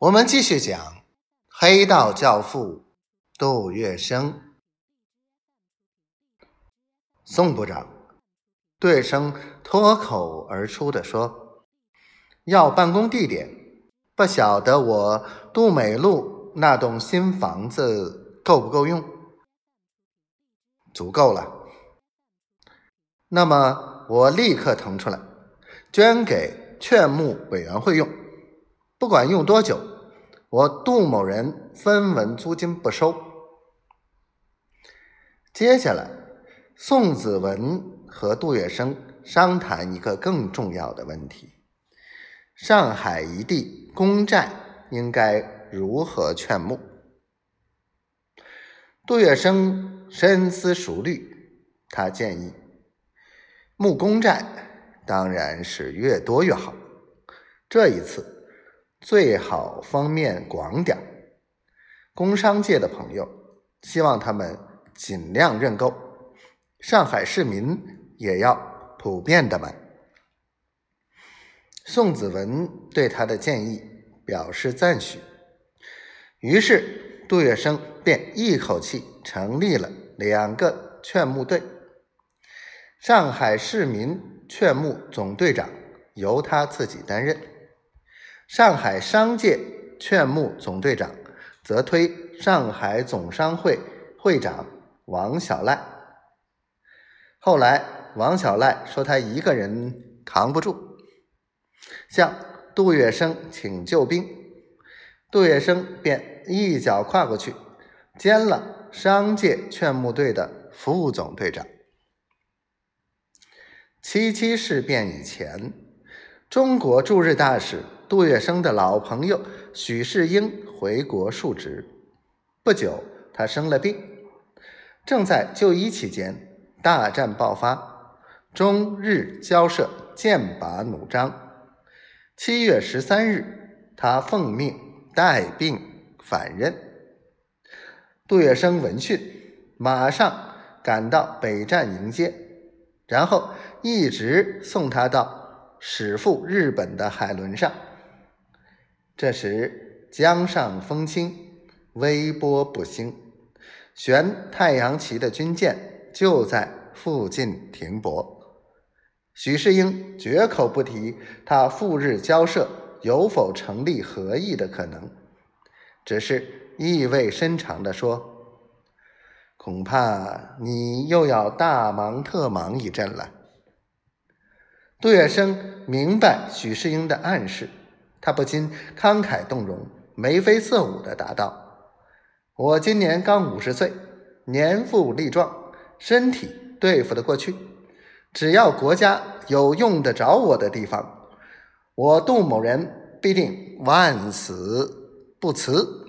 我们继续讲黑道教父杜月笙。宋部长，杜月笙脱口而出的说：“要办公地点，不晓得我杜美路那栋新房子够不够用？足够了。那么我立刻腾出来，捐给劝募委员会用。”不管用多久，我杜某人分文租金不收。接下来，宋子文和杜月笙商谈一个更重要的问题：上海一地公债应该如何劝募？杜月笙深思熟虑，他建议募公债当然是越多越好。这一次。最好方面广点工商界的朋友希望他们尽量认购，上海市民也要普遍的买。宋子文对他的建议表示赞许，于是杜月笙便一口气成立了两个劝募队，上海市民劝募总队长由他自己担任。上海商界劝募总队长则推上海总商会会长王小赖。后来，王小赖说他一个人扛不住，向杜月笙请救兵，杜月笙便一脚跨过去，兼了商界劝募队的副总队长。七七事变以前，中国驻日大使。杜月笙的老朋友许世英回国述职，不久他生了病，正在就医期间，大战爆发，中日交涉，剑拔弩张。七月十三日，他奉命带病返任。杜月笙闻讯，马上赶到北站迎接，然后一直送他到驶赴日本的海轮上。这时江上风轻，微波不兴，悬太阳旗的军舰就在附近停泊。许世英绝口不提他赴日交涉有否成立合议的可能，只是意味深长地说：“恐怕你又要大忙特忙一阵了。”杜月笙明白许世英的暗示。他不禁慷慨动容、眉飞色舞的答道：“我今年刚五十岁，年富力壮，身体对付得过去。只要国家有用得着我的地方，我杜某人必定万死不辞。”